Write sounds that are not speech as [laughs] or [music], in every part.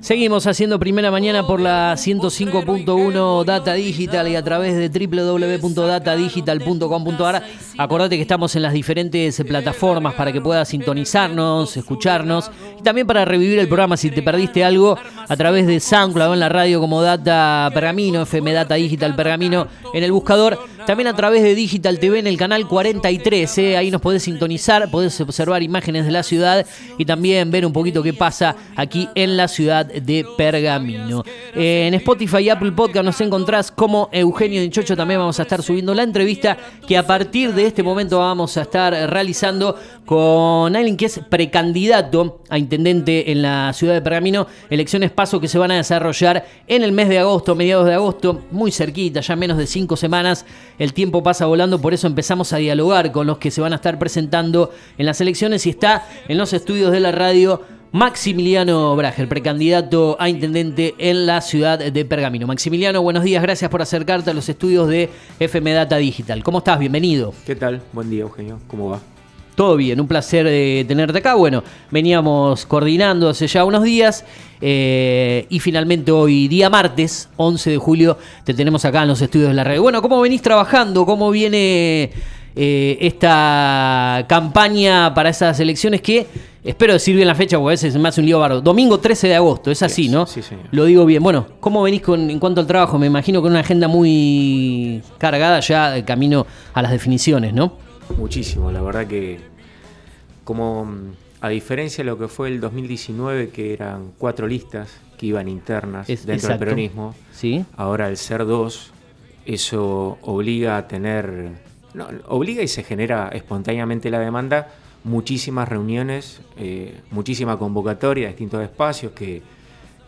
Seguimos haciendo primera mañana por la 105.1 Data Digital y a través de www.datadigital.com.ar. Acordate que estamos en las diferentes plataformas para que puedas sintonizarnos, escucharnos y también para revivir el programa si te perdiste algo a través de SoundCloud en la radio como Data Pergamino, FM Data Digital Pergamino en el buscador. También a través de Digital TV en el canal 43. ¿eh? Ahí nos podés sintonizar, podés observar imágenes de la ciudad y también ver un poquito qué pasa aquí en la ciudad de Pergamino. Eh, en Spotify y Apple Podcast nos encontrás como Eugenio Dinchocho. También vamos a estar subiendo la entrevista que a partir de este momento vamos a estar realizando con alguien que es precandidato a intendente en la ciudad de Pergamino. Elecciones paso que se van a desarrollar en el mes de agosto, mediados de agosto, muy cerquita, ya menos de cinco semanas. El tiempo pasa volando, por eso empezamos a dialogar con los que se van a estar presentando en las elecciones y está en los estudios de la radio Maximiliano Brager, precandidato a intendente en la ciudad de Pergamino. Maximiliano, buenos días, gracias por acercarte a los estudios de FM Data Digital. ¿Cómo estás? Bienvenido. ¿Qué tal? Buen día, Eugenio. ¿Cómo va? Todo bien, un placer de tenerte acá. Bueno, veníamos coordinando hace ya unos días eh, y finalmente hoy, día martes, 11 de julio, te tenemos acá en los estudios de la red. Bueno, ¿cómo venís trabajando? ¿Cómo viene eh, esta campaña para esas elecciones que espero decir bien la fecha porque a veces me hace un lío barro. Domingo 13 de agosto, es así, ¿no? Sí, señor. Lo digo bien. Bueno, ¿cómo venís con, en cuanto al trabajo? Me imagino con una agenda muy cargada ya de camino a las definiciones, ¿no? Muchísimo, la verdad que como a diferencia de lo que fue el 2019, que eran cuatro listas que iban internas Es- dentro exacto. del peronismo, Sí. ahora al ser dos, eso obliga a tener, no, obliga y se genera espontáneamente la demanda, muchísimas reuniones, eh, muchísima convocatoria de distintos espacios que,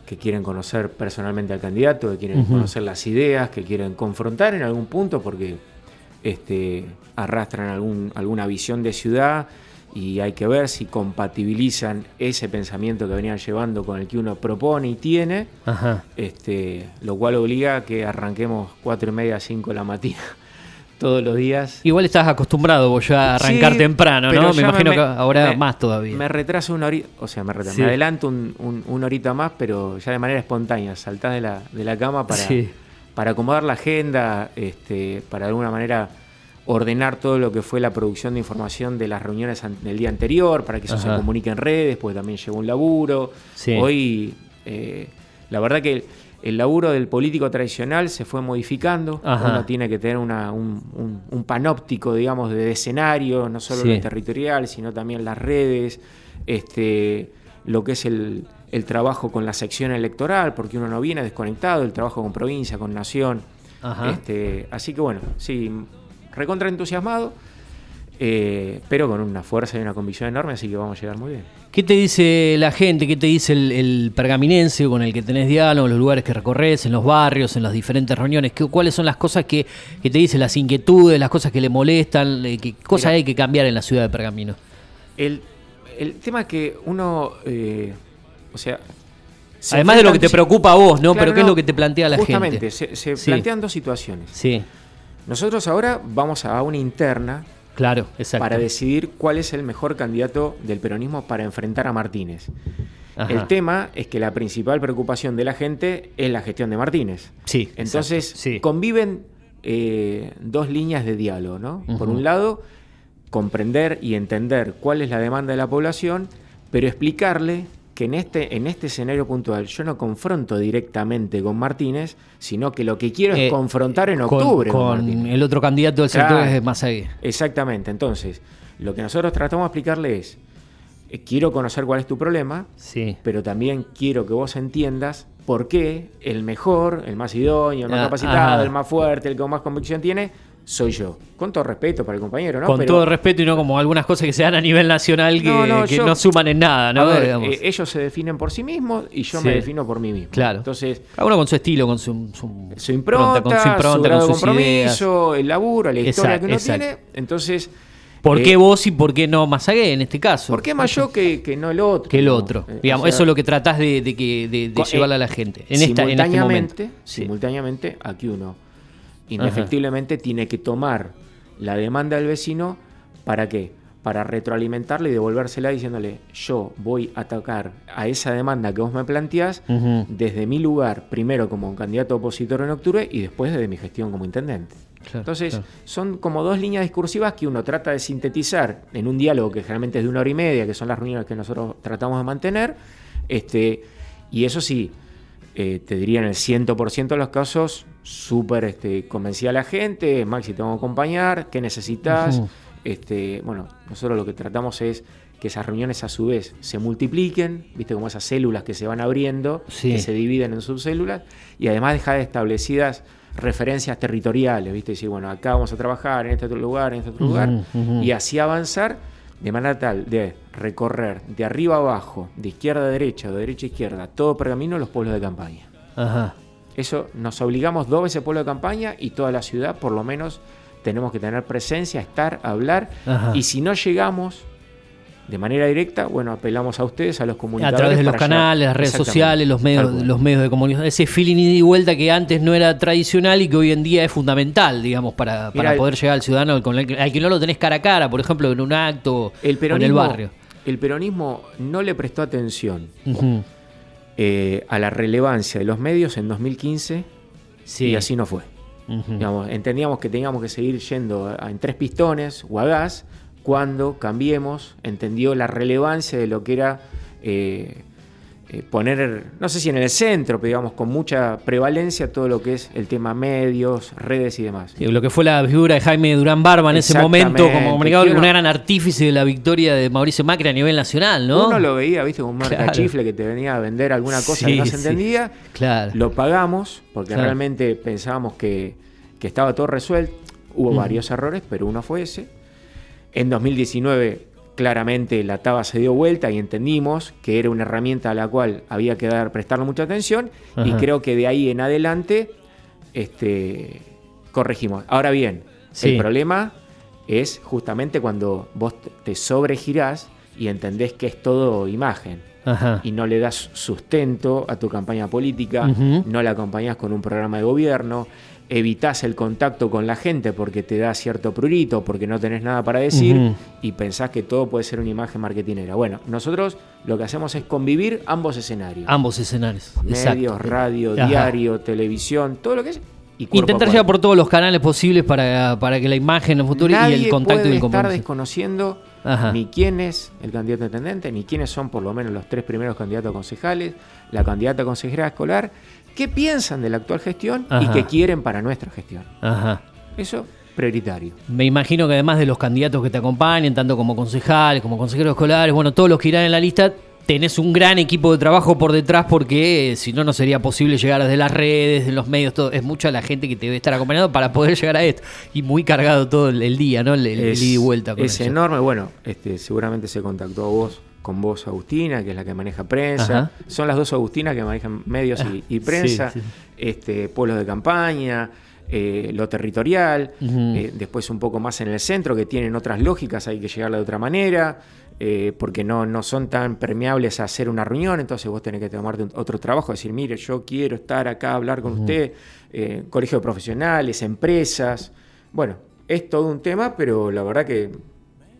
que quieren conocer personalmente al candidato, que quieren conocer las ideas, que quieren confrontar en algún punto porque este, arrastran algún, alguna visión de ciudad y hay que ver si compatibilizan ese pensamiento que venían llevando con el que uno propone y tiene Ajá. este, lo cual obliga a que arranquemos cuatro y media, cinco de la mañana todos los días. Igual estás acostumbrado vos ya a arrancar Sí, temprano, ¿no? Me imagino que ahora me- más todavía. Me retraso una horita, o sea, me, retraso, Sí. me adelanto un, un- una horita más, pero ya de manera espontánea, saltás de la, de la cama para, Sí. para acomodar la agenda, este, para de alguna manera ordenar todo lo que fue la producción de información de las reuniones del día anterior, para que eso Ajá. se comunique en redes, porque también llegó un laburo. Hoy, eh, la verdad que el laburo del político tradicional se fue modificando. Ajá. Uno tiene que tener una- un, un- un panóptico, digamos, de escenario, no solo Sí. lo territorial, sino también las redes, este, lo que es el, el trabajo con la sección electoral, porque uno no viene desconectado, el trabajo con provincia, con nación. Ajá. Este, así que bueno, sí, recontra entusiasmado, eh, pero con una fuerza y una convicción enorme, así que vamos a llegar muy bien. ¿Qué te dice la gente? ¿Qué te dice el, el pergaminense con el que tenés diálogo, en los lugares que recorres, en los barrios, en las diferentes reuniones? ¿Qué- ¿Cuáles son las cosas que, que te dicen, las inquietudes, las cosas que le molestan? eh, ¿Qué cosas Mira. hay que cambiar en la ciudad de Pergamino? El, el tema que uno, eh, o sea... se Además de lo que te preocupa a vos, ¿no? Claro, Pero ¿qué es lo que te plantea la justamente, gente? se, se Sí. plantean dos situaciones. Sí, Nosotros ahora vamos a una interna claro, exacto. para decidir cuál es el mejor candidato del peronismo para enfrentar a Martínez. Ajá. El tema es que la principal preocupación de la gente es la gestión de Martínez. Sí, Entonces sí. conviven eh, dos líneas de diálogo, ¿no? Por un lado, comprender y entender cuál es la demanda de la población, pero explicarle que en este, en este escenario puntual yo no confronto directamente con Martínez, sino que lo que quiero Eh, es confrontar en octubre con, el otro candidato del sector Claro. es Mazagué. Exactamente, entonces, lo que nosotros tratamos de explicarle es, eh, quiero conocer cuál es tu problema, Sí. pero también quiero que vos entiendas por qué el mejor, el más idóneo, el más Ah, capacitado, el más fuerte, el que más convicción tiene, soy yo. Con todo respeto para el compañero, ¿no? Con Pero, todo respeto y no como algunas cosas que se dan a nivel nacional que No, no, no, que yo- no suman en nada, ¿no? ver, eh, ellos se definen por sí mismos y yo Sí. me defino por mí mismo. Claro. Entonces, Cada uno con su estilo, con su, su, su impronta, con su impronta, su grado con de sus ideas. compromiso, el laburo, la historia Exacto, que uno exacto. tiene. Entonces, ¿Por eh, qué vos y por qué no Mazagué en este caso? ¿por qué más yo que, que no el otro? que el ¿no? otro? Eh, o Digamos, sea, eso es lo que tratás de, de llevarle eh, a la gente. En, esta, en este simultáneamente. Sí. simultáneamente, aquí uno indefectiblemente tiene que tomar la demanda del vecino para qué? para retroalimentarle y devolvérsela diciéndole, yo voy a atacar a esa demanda que vos me planteás desde mi lugar, primero como un candidato opositor en octubre y después desde mi gestión como intendente. Claro, Entonces, claro. son como dos líneas discursivas que uno trata de sintetizar en un diálogo que generalmente es de una hora y media, que son las reuniones que nosotros tratamos de mantener, este, y eso sí, eh, te diría en el 100% de los casos, súper este, convencida a la gente, Maxi, te vamos a acompañar, ¿qué necesitas? Este, bueno, nosotros lo que tratamos es que esas reuniones a su vez se multipliquen, viste como esas células que se van abriendo, Sí. que se dividen en subcélulas, y además dejar establecidas referencias territoriales, viste, decir, bueno, acá vamos a trabajar, en este otro lugar, en este otro lugar, y así avanzar de manera tal de recorrer de arriba a abajo, de izquierda a derecha, o de derecha a izquierda, todo pergamino los pueblos de campaña. Ajá. Eso nos obligamos dos veces pueblo de campaña y toda la ciudad, por lo menos, tenemos que tener presencia, estar, hablar. Ajá. Y si no llegamos de manera directa, bueno, apelamos a ustedes, a los A comunicadores. través de los canales, las redes sociales, los medios, los medios de comunicación, ese feeling ida y vuelta que antes no era tradicional y que hoy en día es fundamental, digamos, para, para poder llegar al ciudadano con el, al que no lo tenés cara a cara, por ejemplo, en un acto El o en el barrio. El peronismo no le prestó atención eh, a la relevancia de los medios en 2015 Sí. y así no fue. Digamos, entendíamos que teníamos que seguir yendo a- en tres pistones o a gas cuando cambiemos, entendió la relevancia de lo que era eh, eh, poner, no sé si en el centro, pero digamos con mucha prevalencia todo lo que es el tema medios, redes y demás. Sí, lo que fue la figura de Jaime Durán Barba en ese momento como comunicador, Que uno- un gran artífice de la victoria de Mauricio Macri a nivel nacional, ¿no? Uno lo veía, viste, como un Claro. marcachifle que te venía a vender alguna cosa Sí, que no se sí. entendía. Claro. Lo pagamos porque Claro. realmente pensábamos que, que estaba todo resuelto. Hubo varios errores, pero uno fue ese. En 2019 claramente la taba se dio vuelta y entendimos que era una herramienta a la cual había que dar, prestarle mucha atención y creo que de ahí en adelante este, corregimos. Ahora bien, Sí. el problema es justamente cuando vos te- sobregirás y entendés que es todo imagen Ajá. y no le das sustento a tu campaña política, no la acompañás con un programa de gobierno, evitas el contacto con la gente porque te da cierto prurito, porque no tenés nada para decir y pensás que todo puede ser una imagen marketinera. Bueno, nosotros lo que hacemos es convivir ambos escenarios. Ambos escenarios. Medios, Exacto. radio, Ajá. diario, televisión, todo lo que es. Y Intentar llegar por todos los canales posibles para, para que la imagen, el futuro y Nadie el contacto y puede el estar desconociendo Ajá. ni quién es el candidato intendente, ni quiénes son por lo menos los tres primeros candidatos a concejales, la candidata a consejera escolar, qué piensan de la actual gestión y qué quieren para nuestra gestión. Ajá. Eso prioritario. Me imagino que además de los candidatos que te acompañen, tanto como concejales, como consejeros escolares, bueno, todos los que irán en la lista, tenés un gran equipo de trabajo por detrás porque eh, si no, no sería posible llegar desde las redes, de los medios, todo. Es mucha la gente que te debe estar acompañando para poder llegar a esto. Y muy cargado todo el, el día, ¿no? El, el- el es ida y vuelta. con es eso. enorme. Bueno, este, seguramente se contactó a vos, con vos, Agustina, que es la que maneja prensa. Ajá. Son las dos Agustinas que manejan medios y, y [laughs] prensa, Sí, sí. Este, pueblos de campaña. eh, lo territorial, eh, después un poco más en el centro, que tienen otras lógicas, hay que llegarle de otra manera, eh, porque no, no son tan permeables a hacer una reunión, entonces vos tenés que tomarte otro trabajo, decir, mire, yo quiero estar acá, hablar con usted, eh, colegio de profesionales, empresas, bueno, es todo un tema, pero la verdad que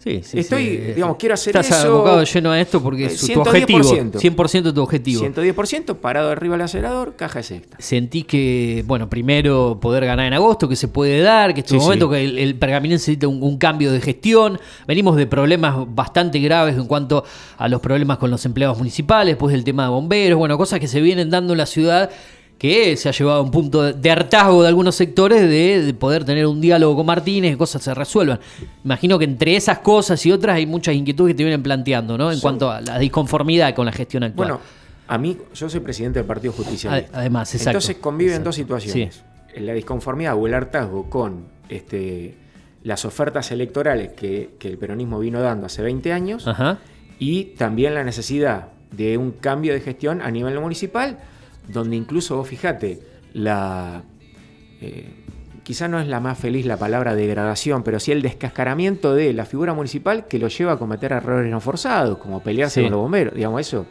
Sí, sí, Estoy, sí. digamos, quiero hacer Estás eso. abocado lleno a esto porque es Eh, tu objetivo. 110%. 100% tu objetivo. 110% parado arriba del acelerador, caja sexta. Sentí que, bueno, primero poder ganar en agosto, que se puede dar, que este Sí, momento que el, el pergaminense necesita un, un cambio de gestión. Venimos de problemas bastante graves en cuanto a los problemas con los empleados municipales, después del tema de bomberos, bueno, cosas que se vienen dando en la ciudad que se ha llevado a un punto de, hartazgo de algunos sectores de, de poder tener un diálogo con Martínez, cosas se resuelvan. Imagino que entre esas cosas y otras hay muchas inquietudes que te vienen planteando, ¿no? En cuanto a la disconformidad con la gestión actual. Bueno, a mí, yo soy presidente del Partido Justicia. Ade- además, exacto. Entonces conviven Exacto. dos situaciones. La disconformidad o el hartazgo con este, las ofertas electorales que, que el peronismo vino dando hace 20 años Ajá. y también la necesidad de un cambio de gestión a nivel municipal, donde incluso vos fijate, la eh, quizá no es la más feliz la palabra degradación, pero sí el descascaramiento de la figura municipal que lo lleva a cometer errores no forzados, como pelearse Sí. con los bomberos, digamos eso.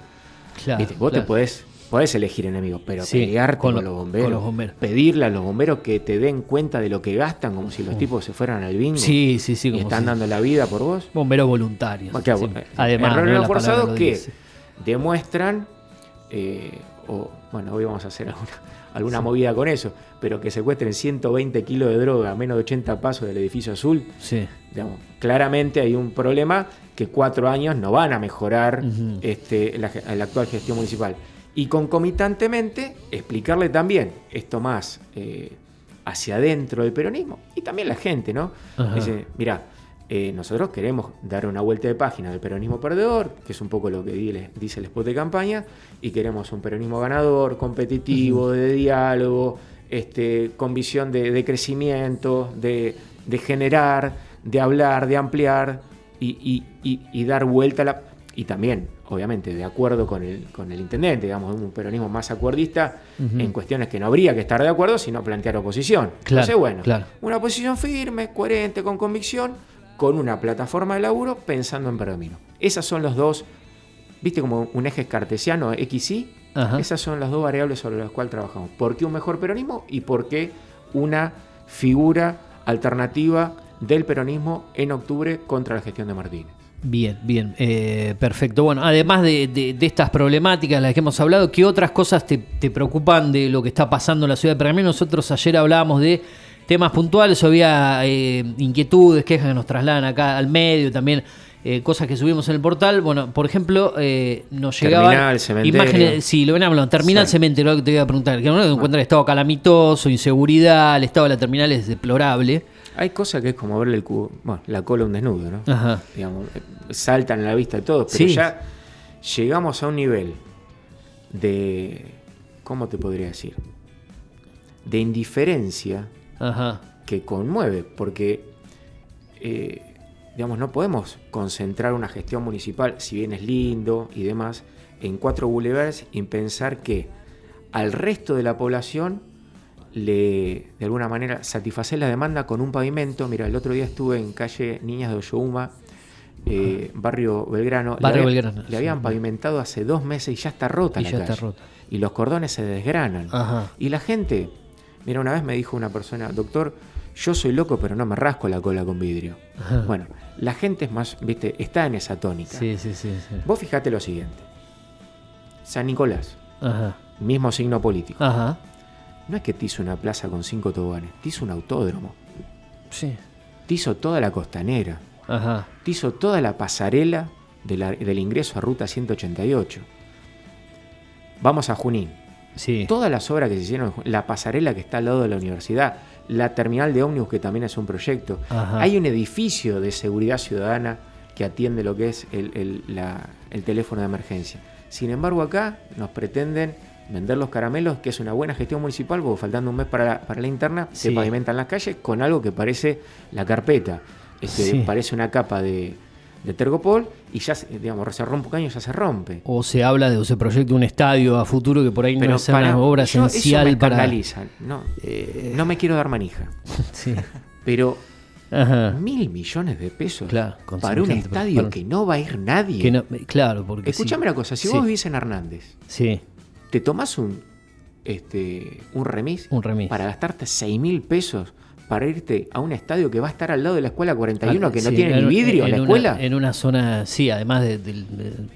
Claro, Viste, vos claro. te podés podés elegir enemigos, pero Sí, pelearte con con, lo- los bomberos, con los bomberos. pedirle a los bomberos que te den cuenta de lo que gastan, como si los tipos se fueran al bingo Sí, sí, sí. y Como están si- dando la vida por vos. Bomberos voluntarios. Bueno, claro, eh, Además, errores ¿no? forzados que demuestran, eh, o bueno, hoy vamos a hacer alguna, [laughs] alguna movida con eso, pero que secuestren 120 kilos de droga a menos de 80 pasos del edificio azul, Sí. digamos, claramente hay un problema que cuatro años no van a mejorar este, la, actual gestión municipal. Y concomitantemente explicarle también esto más eh, hacia adentro del peronismo y también la gente, ¿no? Dice, mira, eh, nosotros queremos dar una vuelta de página del peronismo perdedor, que es un poco lo que di- dice el spot de campaña, y queremos un peronismo ganador, competitivo, de diálogo, este, con visión de, de crecimiento, de, de generar, de hablar, de ampliar y, y- y- y dar vuelta a la... Y también, obviamente, de acuerdo con el, con el intendente, digamos, un peronismo más acuerdista en cuestiones que no habría que estar de acuerdo, sino plantear oposición. Claro, Entonces, bueno, claro. una oposición firme, coherente, con convicción, con una plataforma de laburo pensando en predomino. Esas son los dos, viste como un eje cartesiano, X-Y, Ajá. esas son las dos variables sobre las cuales trabajamos. ¿Por qué un mejor peronismo y por qué una figura alternativa del peronismo en octubre contra la gestión de Martínez? Bien, bien, eh, perfecto. Bueno, además de, de- de estas problemáticas de las que hemos hablado, ¿qué otras cosas te, te preocupan de lo que está pasando en la ciudad de Pergamino? Nosotros ayer hablábamos de temas puntuales, había eh, inquietudes, quejas que nos trasladan acá al medio, también eh, cosas que subimos en el portal. Bueno, por ejemplo, eh, nos llegaban imágenes, sí, lo ven hablando, terminal Sí. cementerio, lo que te iba a preguntar, que uno encuentra el estado calamitoso, inseguridad, el estado de la terminal es deplorable. Hay cosas que es como verle el cubo, bueno, la cola a un desnudo, ¿no? Ajá. digamos, eh, saltan a la vista de todos, pero Sí. ya llegamos a un nivel de, ¿cómo te podría decir? De indiferencia Ajá. que conmueve, porque, eh, digamos, no podemos concentrar una gestión municipal, si bien es lindo y demás, en cuatro boulevards y pensar que al resto de la población le, de alguna manera, satisfacer la demanda con un pavimento. Mira, el otro día estuve en calle Niñas de Oyohuma, eh, barrio Belgrano. Le Barrio había- Belgrano, Le habían sí. pavimentado hace dos meses y ya está rota Y la ya está rota. Y los cordones se desgranan. Ajá. Y la gente, mira, una vez me dijo una persona, doctor, yo soy loco, pero no me rasco la cola con vidrio. Ajá. Bueno, la gente es más, viste, está en esa tónica. Sí, sí, sí. sí. Vos fijate lo siguiente. San Nicolás, Ajá. mismo signo político. Ajá. No es que te hizo una plaza con cinco toboganes, te hizo un autódromo, Sí. te hizo toda la costanera, Ajá. te hizo toda la pasarela de la- del ingreso a Ruta 188. Vamos a Junín. Sí. Todas las obras que se hicieron, la pasarela que está al lado de la universidad, la terminal de ómnibus que también es un proyecto. Ajá. Hay un edificio de seguridad ciudadana que atiende lo que es el, el- la- el teléfono de emergencia. Sin embargo, acá nos pretenden vender los caramelos, que es una buena gestión municipal, porque faltando un mes para la, para la interna, Sí. se pavimentan las calles con algo que parece la carpeta. Este, Sí. Parece una capa de, de tergopol y ya, se- digamos, se rompe un caño y ya se rompe. O se habla de, o se proyecta un estadio a futuro que por ahí no es una obra yo- esencial eso me para. No, Eh, no me quiero dar manija, [laughs] sí. pero Ajá. mil millones de pesos Claro, para un estadio para- que no va a ir nadie. Que no- claro, porque. Escuchame sí. una cosa, si Sí. vos vivís en Hernández, Sí, te tomás un, este, un remis, un remis. para gastarte 6 mil pesos para irte a un estadio que va a estar al lado de la escuela 41, que no Sí, tiene en- ni vidrio en la una- escuela. en una zona, sí, además de,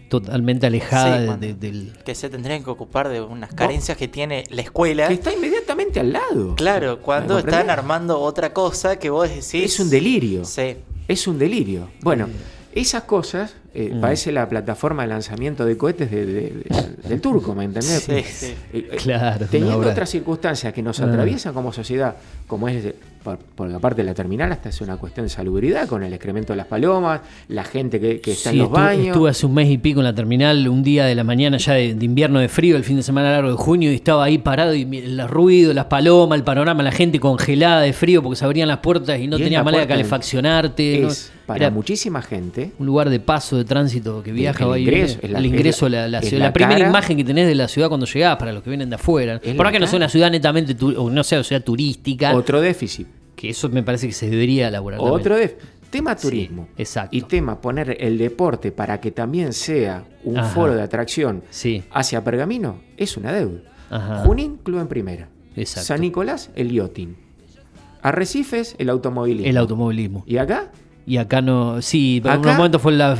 totalmente alejada Sí, de- man. de- del. Que se tendrían que ocupar de unas carencias que tiene la escuela. que está inmediatamente al lado. Claro, cuando ¿Me están armando otra cosa que vos decís. Es un delirio. Sí. Es un delirio. Bueno, esas cosas, eh, Mm. parece la plataforma de lanzamiento de cohetes de- de- de- del turco, ¿me entendés? Sí, sí. Eh, eh, Claro, Teniendo otras circunstancias que nos Ah. atraviesan como sociedad, como es, por, por la parte de la terminal, hasta es una cuestión de salubridad, con el excremento de las palomas, la gente que, que está Sí, en los estuve, baños. estuve hace un mes y pico en la terminal, un día de la mañana ya de, de invierno de frío, el fin de semana largo de junio, y estaba ahí parado y el ruido, las palomas, el panorama, la gente congelada de frío porque se abrían las puertas y no Y tenía manera de calefaccionarte. es para Era muchísima gente. un lugar de paso, de tránsito que viaja. el va es la- el es ingreso, la- la, ciudad, la la primera cara. imagen que tenés de la ciudad cuando llegás, para los que vienen de afuera. Por que no sea una ciudad netamente, o no sea una ciudad turística, Otro déficit. que eso me parece que se debería elaborar. Otro déficit. tema turismo exacto. y tema poner el deporte para que también sea un Ajá. foro de atracción Sí. hacia Pergamino, es una deuda. Ajá. Junín, club en primera. Exacto. San Nicolás, el yachting. Arrecifes, el automovilismo. El automovilismo. ¿Y acá? Y acá no. Sí, en un momento fue, la,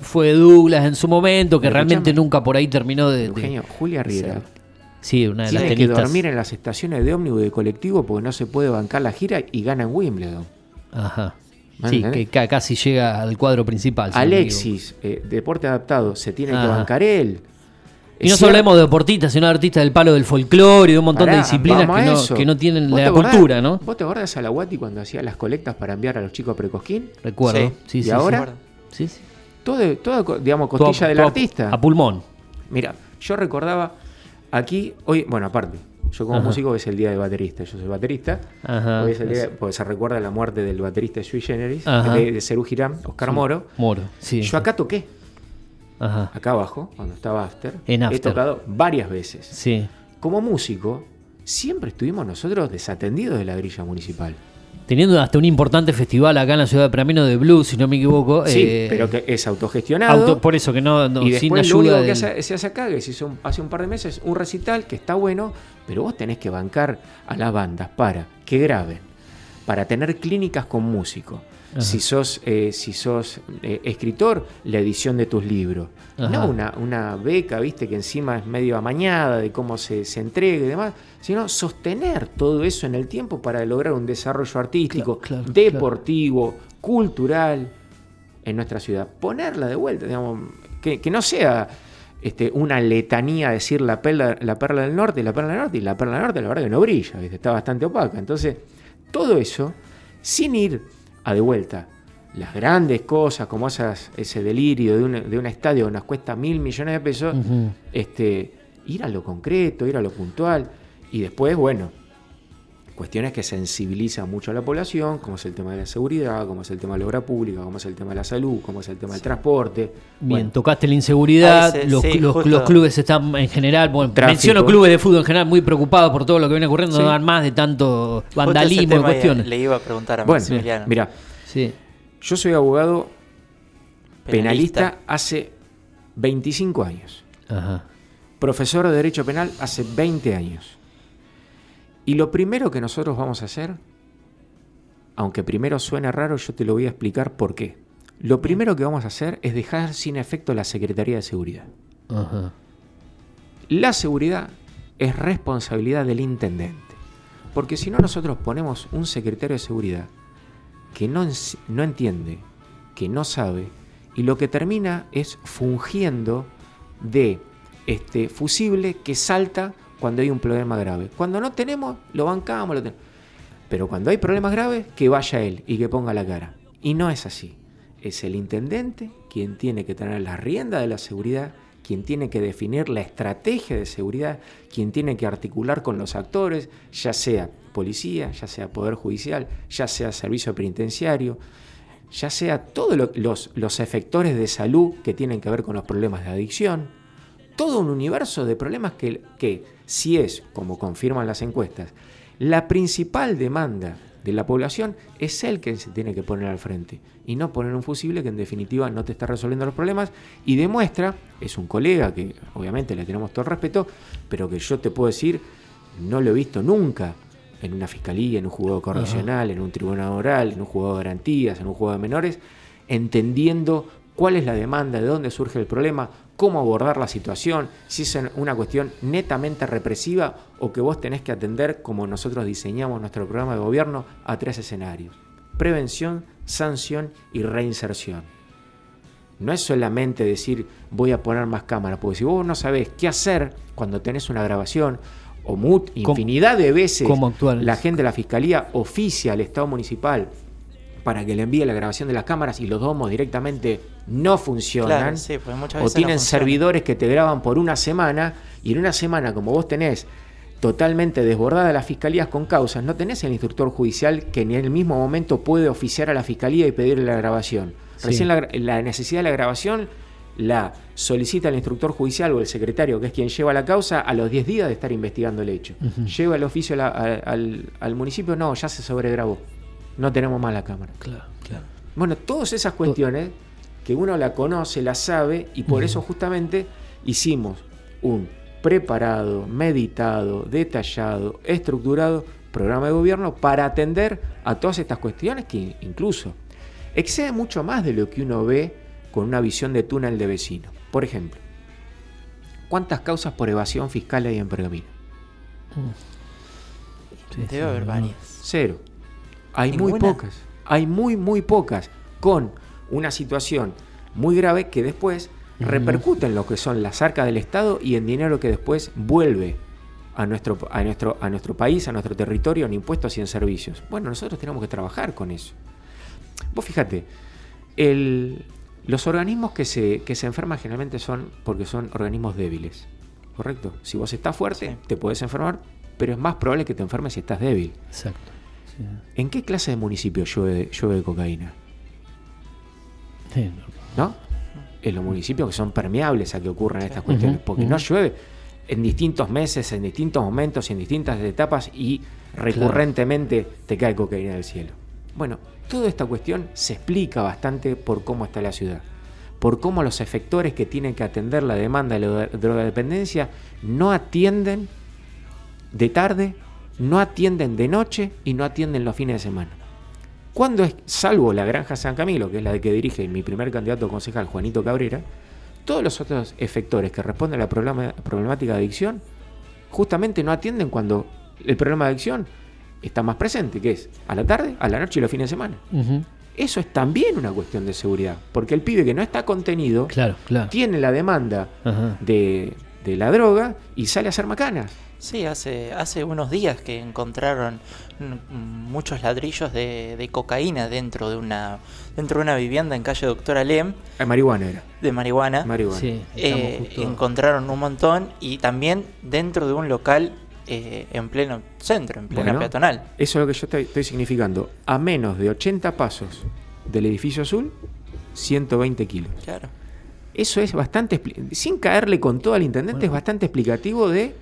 fue Douglas en su momento, que realmente escuchame, nunca por ahí terminó de. Julia Riera. sí, una de las que dormir en las estaciones de ómnibus de colectivo porque no se puede bancar la gira y gana en Wimbledon. Ajá. ¿Me Sí, que ca- casi llega al cuadro principal. si no me Alexis, eh, deporte adaptado, se tiene que bancar él. Y no Es solo hablemos de deportistas, sino de artistas del palo del folclore y de un montón de disciplinas que no, eso. que no tienen ¿Vos la acordás- cultura, ¿no? ¿Vos te acordás a la Guati cuando hacía las colectas para enviar a los chicos a Precosquín? Recuerdo. Sí, ¿Y sí, ahora? Sí, sí. Todo, digamos, Todo- costilla del todo artista. A pulmón. Mira, yo recordaba aquí, hoy, bueno, aparte, yo como Ajá. músico es el día del baterista, yo soy baterista. Ajá. Hoy es el día, porque se recuerda la muerte del baterista Sui Generis, de, de Cerú Girán, Oscar Moro. Moro. Sí. Yo acá toqué, Ajá. acá abajo, cuando estaba After. En He tocado varias veces. Sí. Como músico, siempre estuvimos nosotros desatendidos de la grilla municipal. Teniendo hasta un importante festival acá en la ciudad de Pramino de blues, si no me equivoco. Sí, eh, pero que es autogestionado. auto- por eso que no, no- y sin después lo ayuda único que hace- se hace acá, que se hizo un- hace un par de meses, un recital que está bueno, pero vos tenés que bancar a las bandas para que graben, para tener clínicas con músicos. Ajá. Si sos, eh, si sos eh, escritor, la edición de tus libros. Ajá. No una, una beca, viste, que encima es medio amañada de cómo se, se entrega y demás, sino sostener todo eso en el tiempo para lograr un desarrollo artístico, Claro, claro, deportivo, cultural en nuestra ciudad. Ponerla de vuelta, digamos, que, que no sea este, una letanía decir la perla, la perla del norte, la perla del norte, y la perla del norte la verdad que no brilla, ¿viste? está bastante opaca. Entonces, todo eso, sin ir a de vuelta. Las grandes cosas, como esas, ese delirio de un, de un estadio que nos cuesta mil millones de pesos, este, ir a lo concreto, ir a lo puntual, y después, bueno, cuestiones que sensibilizan mucho a la población, como es el tema de la seguridad, como es el tema de la obra pública, como es el tema de la salud, como es el tema del transporte. Bien, Bueno, tocaste la inseguridad, los, sí, los- justo. los clubes están en general, bueno, Tráfico. menciono clubes de fútbol en general muy preocupados por todo lo que viene ocurriendo, Sí. no dan más de tanto vandalismo y cuestiones. Le iba a preguntar a bueno Maximiliano. mira, Sí. yo soy abogado Penalista. penalista hace 25 años. Ajá. profesor de Derecho Penal hace 20 años. Y lo primero que nosotros vamos a hacer, aunque primero suene raro, yo te lo voy a explicar por qué. Lo primero que vamos a hacer es dejar sin efecto la Secretaría de Seguridad. Ajá. La seguridad es responsabilidad del intendente. Porque si no nosotros ponemos un secretario de seguridad que no, no entiende, que no sabe, y lo que termina es fungiendo de este fusible que salta cuando hay un problema grave. Cuando no tenemos, lo bancamos, lo tenemos. Pero cuando hay problemas graves, que vaya él y que ponga la cara. Y no es así. Es el intendente quien tiene que tener la rienda de la seguridad, quien tiene que definir la estrategia de seguridad, quien tiene que articular con los actores, ya sea policía, ya sea poder judicial, ya sea servicio penitenciario, ya sea todos lo- los, efectores de salud que tienen que ver con los problemas de adicción, todo un universo de problemas que si es, como confirman las encuestas, la principal demanda de la población es el que se tiene que poner al frente y no poner un fusible que en definitiva no te está resolviendo los problemas y demuestra, es un colega que obviamente le tenemos todo el respeto, pero que yo te puedo decir, no lo he visto nunca en una fiscalía, en un juzgado correccional, en un tribunal oral, en un juzgado de garantías, en un juzgado de menores, entendiendo cuál es la demanda, de dónde surge el problema, cómo abordar la situación, si es una cuestión netamente represiva o que vos tenés que atender, como nosotros diseñamos nuestro programa de gobierno, a tres escenarios. Prevención, sanción y reinserción. No es solamente decir voy a poner más cámaras, porque si vos no sabés qué hacer cuando tenés una grabación, o mut, infinidad de veces la gente de la fiscalía oficia al Estado municipal para que le envíe la grabación de las cámaras y los domos directamente no funcionan. Claro, sí, porque muchas o veces tienen servidores que te graban por una semana y en una semana, como vos tenés totalmente desbordada las fiscalías con causas, no tenés el instructor judicial que en el mismo momento puede oficiar a la fiscalía y pedirle la grabación. Sí. Recién la, la necesidad de la grabación la solicita el instructor judicial o el secretario, que es quien lleva la causa, a los 10 días de estar investigando el hecho. Lleva el oficio a la- a- al, al municipio, no, ya se sobregrabó. No tenemos más la cámara. Claro, claro. Bueno, todas esas cuestiones que uno la conoce, la sabe, y por eso justamente hicimos un preparado, meditado, detallado, estructurado programa de gobierno para atender a todas estas cuestiones que incluso excede mucho más de lo que uno ve con una visión de túnel de vecino. Por ejemplo, ¿cuántas causas por evasión fiscal hay en Pergamino? Debe haber varias. Cero. Hay muy pocas. Hay muy, muy pocas. Con una situación muy grave que después repercute en lo que son las arcas del Estado y en dinero que después vuelve a nuestro, a nuestro, a nuestro país, a nuestro territorio, en impuestos y en servicios. Bueno, nosotros tenemos que trabajar con eso. Vos fíjate, el- los organismos que se, que se enferman generalmente son porque son organismos débiles. ¿Correcto? Si vos estás fuerte, Sí. te puedes enfermar, pero es más probable que te enfermes si estás débil. Exacto. Sí. ¿En qué clase de municipio llueve, llueve cocaína? Sí, ¿No? En los municipios que son permeables a que ocurran estas cuestiones, porque no llueve en distintos meses, en distintos momentos, en distintas etapas y recurrentemente te cae cocaína del cielo. Bueno, toda esta cuestión se explica bastante por cómo está la ciudad, por cómo los efectores que tienen que atender la demanda de la drogadependencia no atienden de tarde, no atienden de noche y no atienden los fines de semana. Cuando es, salvo la Granja San Camilo, que es la de que dirige mi primer candidato a concejal, Juanito Cabrera, todos los otros efectores que responden a la problema- problemática de adicción, justamente no atienden cuando el problema de adicción está más presente, que es a la tarde, a la noche y los fines de semana. Eso es también una cuestión de seguridad, porque el pibe que no está contenido Claro, claro. tiene la demanda de la droga y sale a hacer macanas. Sí, hace, hace unos días que encontraron muchos ladrillos de, de cocaína dentro de una dentro de una vivienda en calle Doctora Lem Eh, marihuana era. de marihuana. Marihuana. Sí, Eh, justo- encontraron un montón y también dentro de un local eh, en pleno centro, en plena Bueno, peatonal. Eso es lo que yo estoy, estoy significando. A menos de 80 pasos del edificio azul, 120 kilos. Claro. Eso es bastante, expli- sin caerle con todo al intendente, es bastante explicativo de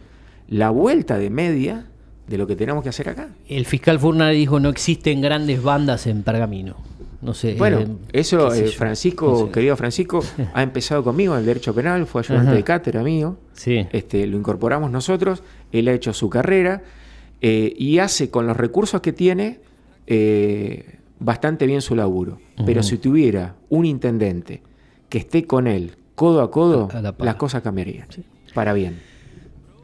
la vuelta de media de lo que tenemos que hacer acá. El fiscal Furna dijo no existen grandes bandas en Pergamino. No sé. Bueno, eh, eso qué sé eh. Francisco, No sé. querido Francisco, [laughs] ha empezado conmigo en el derecho penal, fue ayudante Ajá. de cátedra mío. Sí. Este, lo incorporamos nosotros, él ha hecho su carrera eh, y hace con los recursos que tiene bastante bien su laburo. Pero si tuviera un intendente que esté con él codo a codo, A la las cosas cambiarían. Para bien.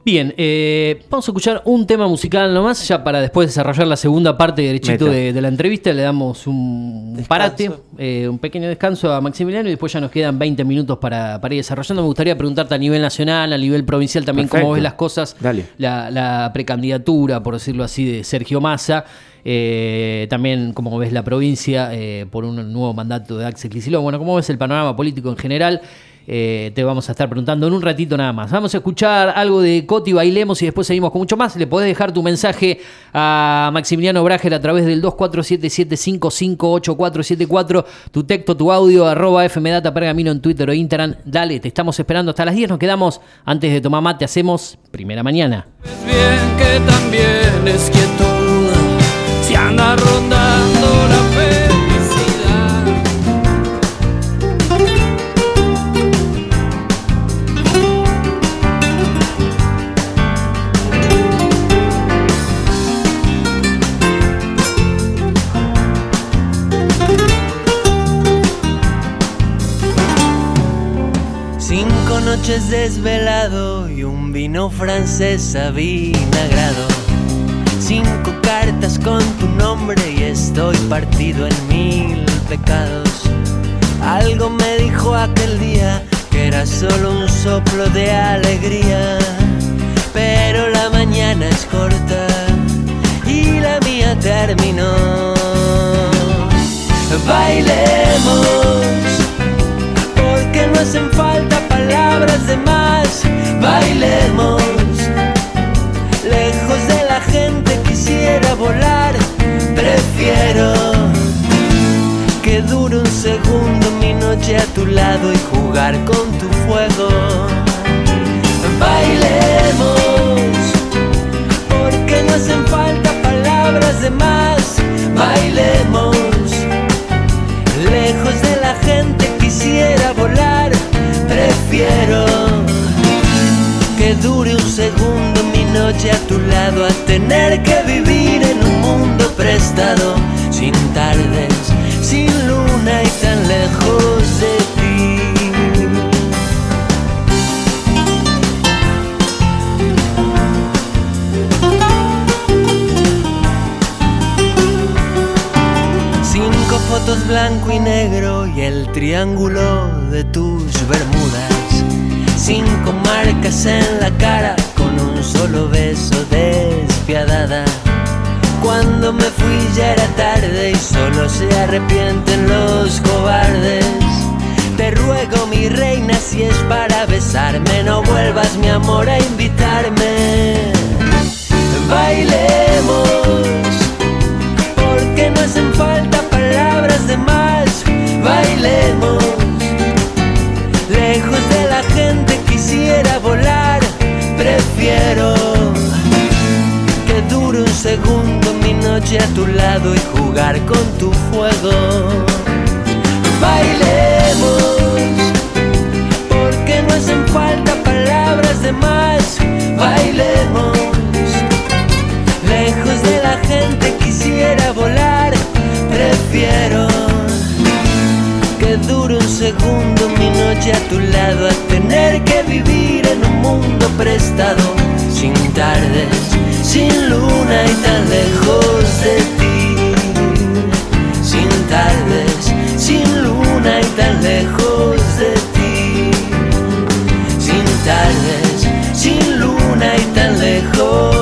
Bien, eh, vamos a escuchar un tema musical nomás, ya para después desarrollar la segunda parte derechito de, de la entrevista. Le damos un Descanso. parate, eh, un pequeño descanso a Maximiliano y después ya nos quedan 20 minutos para, para ir desarrollando. Me gustaría preguntarte a nivel nacional, a nivel provincial también, cómo ves las cosas. Dale. La, la precandidatura, por decirlo así, de Sergio Massa. eh, también cómo ves la provincia eh, por un nuevo mandato de Axel Kicillof. Bueno, cómo ves el panorama político en general. Eh, te vamos a estar preguntando en un ratito nada más. Vamos a escuchar algo de Coti, bailemos y después seguimos con mucho más. Le podés dejar tu mensaje a Maximiliano Brager a través del 2477558474, tu texto, tu audio, arroba fmdata pergamino en Twitter o Instagram. Dale, te estamos esperando hasta las 10. Nos quedamos antes de tomar mate. Hacemos primera mañana. Bien que también es si anda rondando Cinco noches desvelado y un vino francés avinagrado. Cinco cartas con tu nombre y estoy partido en mil pecados. Algo me dijo aquel día que era solo un soplo de alegría. Pero la mañana es corta y la mía terminó. Bailemos no hacen falta palabras de más. Bailemos, lejos de la gente quisiera volar. Prefiero que dure un segundo mi noche a tu lado y jugar con tu fuego. Bailemos, porque no hacen falta palabras de más. Bailemos prefiero que dure un segundo mi noche a tu lado a tener que vivir en un mundo prestado, sin tardes, sin luna y tan lejos. Fotos blanco y negro y el triángulo de tus bermudas. Cinco marcas en la cara con un solo beso despiadada. Cuando me fui ya era tarde y solo se arrepienten los cobardes. Te ruego mi reina si es para besarme, no vuelvas mi amor a invitarme. Bailemos porque no hacen falta. Lejos de la gente quisiera volar. Prefiero que dure un segundo mi noche a tu lado y jugar con tu fuego. Bailemos, porque no hacen falta palabras de más. Bailemos lejos de la gente quisiera volar. Prefiero un segundo mi noche a tu lado a tener que vivir en un mundo prestado, sin tardes, sin luna y tan lejos de ti. Sin tardes, sin luna y tan lejos de ti. Sin tardes, sin luna y tan lejos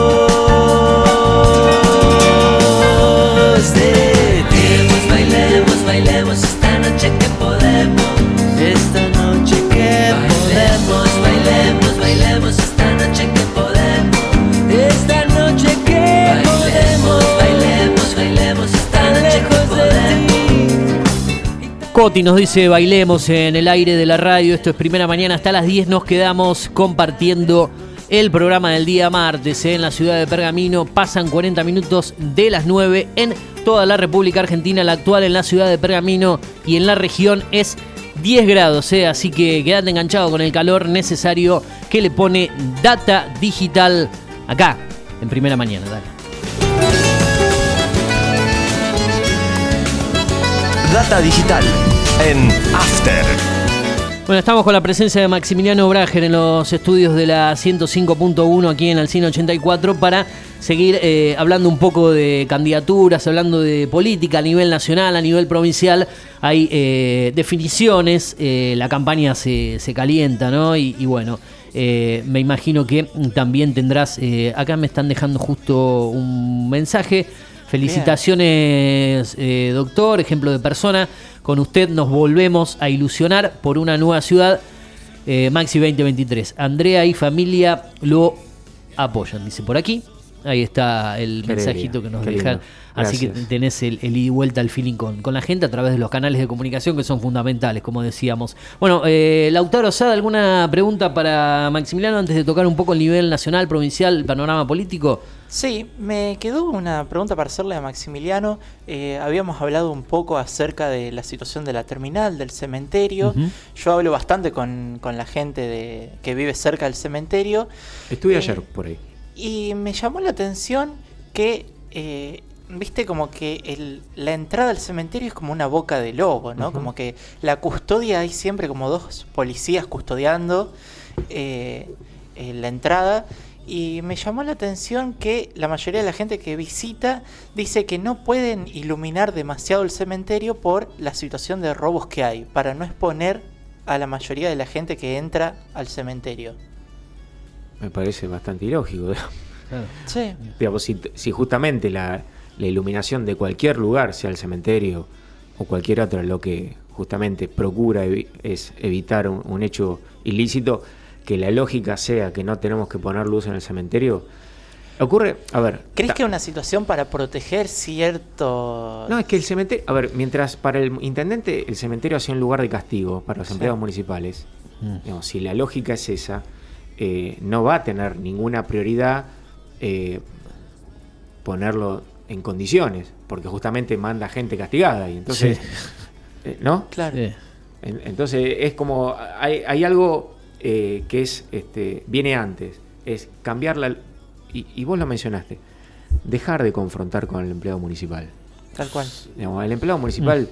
Coti nos dice bailemos en el aire de la radio. Esto es primera mañana hasta las 10. Nos quedamos compartiendo el programa del día martes ¿eh? en la ciudad de Pergamino. Pasan 40 minutos de las 9 en toda la República Argentina. La actual en la ciudad de Pergamino y en la región es 10 grados. ¿eh? Así que quédate enganchado con el calor necesario que le pone Data Digital acá en primera mañana. Dale. Data digital en After. Bueno, estamos con la presencia de Maximiliano Brager en los estudios de la 105.1 aquí en Alcina 84 para seguir eh, hablando un poco de candidaturas, hablando de política a nivel nacional, a nivel provincial. Hay eh, definiciones, eh, la campaña se, se calienta, ¿no? Y, bueno, me imagino que también tendrás, acá me están dejando justo un mensaje. Felicitaciones, eh, doctor, ejemplo de persona. Con usted nos volvemos a ilusionar por una nueva ciudad. Eh, Maxi 2023. Andrea y familia lo apoyan, dice por aquí. Ahí está el Qué mensajito alegría, que nos dejan. Así que tenés el, el ida y vuelta, el feeling con, con la gente a través de los canales de comunicación que son fundamentales, como decíamos. Bueno, eh, Lautaro Sada, ¿alguna pregunta para Maximiliano antes de tocar un poco el nivel nacional, provincial, el panorama político? Sí, me quedó una pregunta para hacerle a Maximiliano. Eh, habíamos hablado un poco acerca de la situación de la terminal, del cementerio. Yo hablo bastante con, con la gente de, que vive cerca del cementerio. Estuve Eh, ayer por ahí. Y me llamó la atención que, eh, viste, como que el- la entrada al cementerio es como una boca de lobo, ¿no? Como que la custodia hay siempre como dos policías custodiando eh, eh, la entrada. Y me llamó la atención que la mayoría de la gente que visita dice que no pueden iluminar demasiado el cementerio por la situación de robos que hay, para no exponer a la mayoría de la gente que entra al cementerio. Me parece bastante ilógico. [laughs] Sí. Digamos, si, si justamente la, la iluminación de cualquier lugar, sea el cementerio o cualquier otro, lo que justamente procura evi- es evitar un, un hecho ilícito, que la lógica sea que no tenemos que poner luz en el cementerio, ocurre, a ver... ¿Crees que es una situación para proteger cierto... No, es que el cementerio, a ver, mientras para el intendente el cementerio ha sido un lugar de castigo para los Sí. empleados municipales, Mm. digamos, si la lógica es esa, eh, no va a tener ninguna prioridad eh, ponerlo en condiciones, porque justamente manda gente castigada y entonces, Sí. [laughs] eh, ¿no? Claro. Sí. Entonces es como hay, hay algo eh, que es este, viene antes, es cambiar la, y, y vos lo mencionaste, dejar de confrontar con el empleado municipal. Tal cual. Digamos, el empleado municipal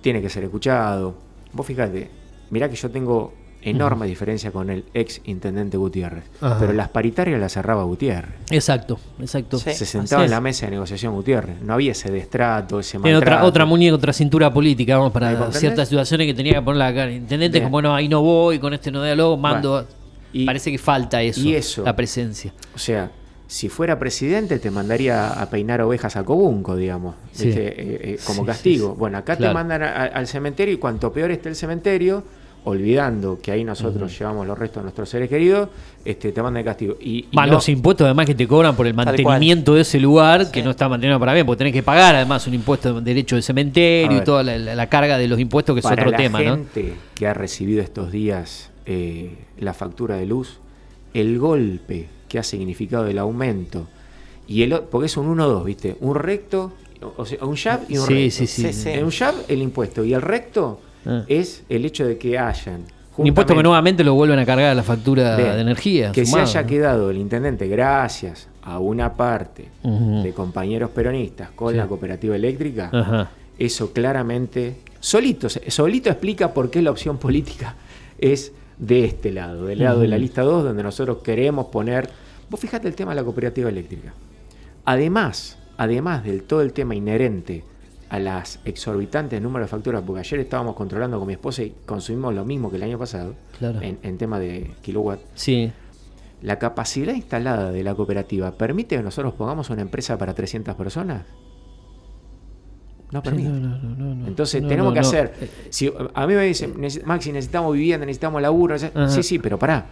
tiene que ser escuchado. Vos fíjate, mirá que yo tengo enorme diferencia con el ex intendente Gutiérrez, Ajá. pero las paritarias las cerraba Gutiérrez. Exacto, exacto. Sí. Se sentaba en la es. mesa de negociación Gutiérrez. No había ese destrato, ese Tiene otra, maltrato. otra muñeca, otra cintura política, vamos, ¿Me para ciertas situaciones que tenía que poner la cara. Intendente, como no, ahí no voy, con este no diálogo, mando. Bueno, y- Parece que falta eso, y eso. la presencia. O sea, si fuera presidente te mandaría a peinar ovejas a Cobunco, digamos, Sí. ¿viste? Eh, eh, como Sí, castigo. Bueno, acá Claro. te mandan a- a- al cementerio y cuanto peor esté el cementerio, olvidando que ahí nosotros llevamos los restos de nuestros seres queridos, este, te mandan castigo. Y, y Más no- los impuestos además que te cobran por el mantenimiento de ese lugar que no está mantenido para bien, porque tenés que pagar además un impuesto de derecho de cementerio y toda la, la- la carga de los impuestos que es otro la tema, ¿no? gente que ha recibido estos días eh, la factura de luz, el golpe que ha significado el aumento, y el, porque es un 1-2, ¿viste? Un recto, o sea, un jab y un Sí, recto. sí, sí. Sí, sí. En un jab, el impuesto, y el recto Ah. es el hecho de que hayan. Un impuesto que nuevamente lo vuelven a cargar a la factura de energía. Que sumado, se haya ¿no? quedado el intendente gracias a una parte de compañeros peronistas con Sí. la cooperativa eléctrica, Ajá. eso claramente, solito, solito explica por qué la opción política es de este lado, del lado de la lista 2, donde nosotros queremos poner... Vos fíjate el tema de la cooperativa eléctrica. Además, además del todo el tema inherente a las exorbitantes números de facturas, porque ayer estábamos controlando con mi esposa y consumimos lo mismo que el año pasado Claro. en, en tema de kilowatt, Sí. la capacidad instalada de la cooperativa permite que nosotros pongamos una empresa para 300 personas. No Sí, permite. no, no, no, no. Entonces tenemos que hacer. Eh, Si, a mí me dicen, "Neces- Maxi, necesitamos vivienda, necesitamos laburo. neces-". Ajá. Sí, sí, pero pará.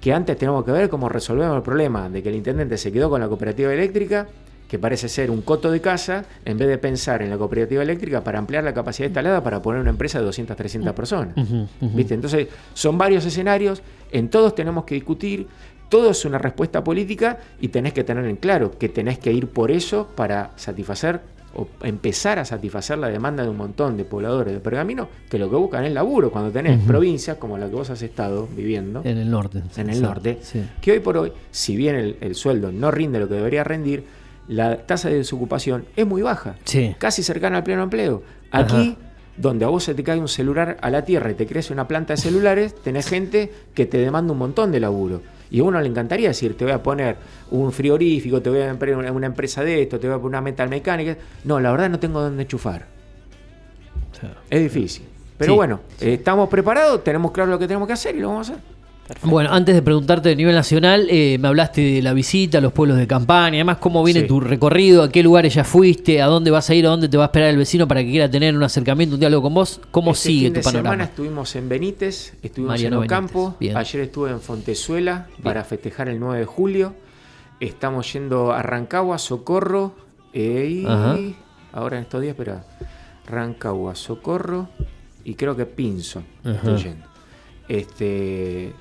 Que antes tenemos que ver cómo resolvemos el problema de que el intendente se quedó con la cooperativa eléctrica, que parece ser un coto de casa, en vez de pensar en la cooperativa eléctrica para ampliar la capacidad instalada para poner una empresa de 200, 300 personas. Ujú, ujú. ¿Viste? Entonces, son varios escenarios, en todos tenemos que discutir, todo es una respuesta política y tenés que tener en claro que tenés que ir por eso para satisfacer o empezar a satisfacer la demanda de un montón de pobladores de Pergamino que lo que buscan es laburo cuando tenés provincias como la que vos has estado viviendo En el norte. en el norte, sí. que hoy por hoy, si bien el, el sueldo no rinde lo que debería rendir, la tasa de desocupación es muy baja, Sí. casi cercana al pleno empleo. Aquí, donde a vos se te cae un celular a la tierra y te crece una planta de celulares, tenés gente que te demanda un montón de laburo. Y a uno le encantaría decir, te voy a poner un frigorífico, te voy a poner una, empresa de esto, te voy a poner una metalmecánica. No, la verdad no tengo dónde enchufar. Es difícil. Pero Sí. bueno, eh, estamos preparados, tenemos claro lo que tenemos que hacer y lo vamos a hacer. Bueno, antes de preguntarte a nivel nacional, eh, me hablaste de la visita a los pueblos de campaña, además cómo viene Sí. tu recorrido, a qué lugares ya fuiste, a dónde vas a ir, a dónde te va a esperar el vecino para que quiera tener un acercamiento, un diálogo con vos, cómo Este sigue fin tu de semana panorama. estuvimos en Benítez, estuvimos Mariano en Ocampo, ayer estuve en Fontezuela para festejar el 9 de julio, estamos yendo a Rancagua, Socorro, eh, y Ajá. ahora en estos días, espera, Rancagua, Socorro y creo que Pinzo, estoy yendo. Este,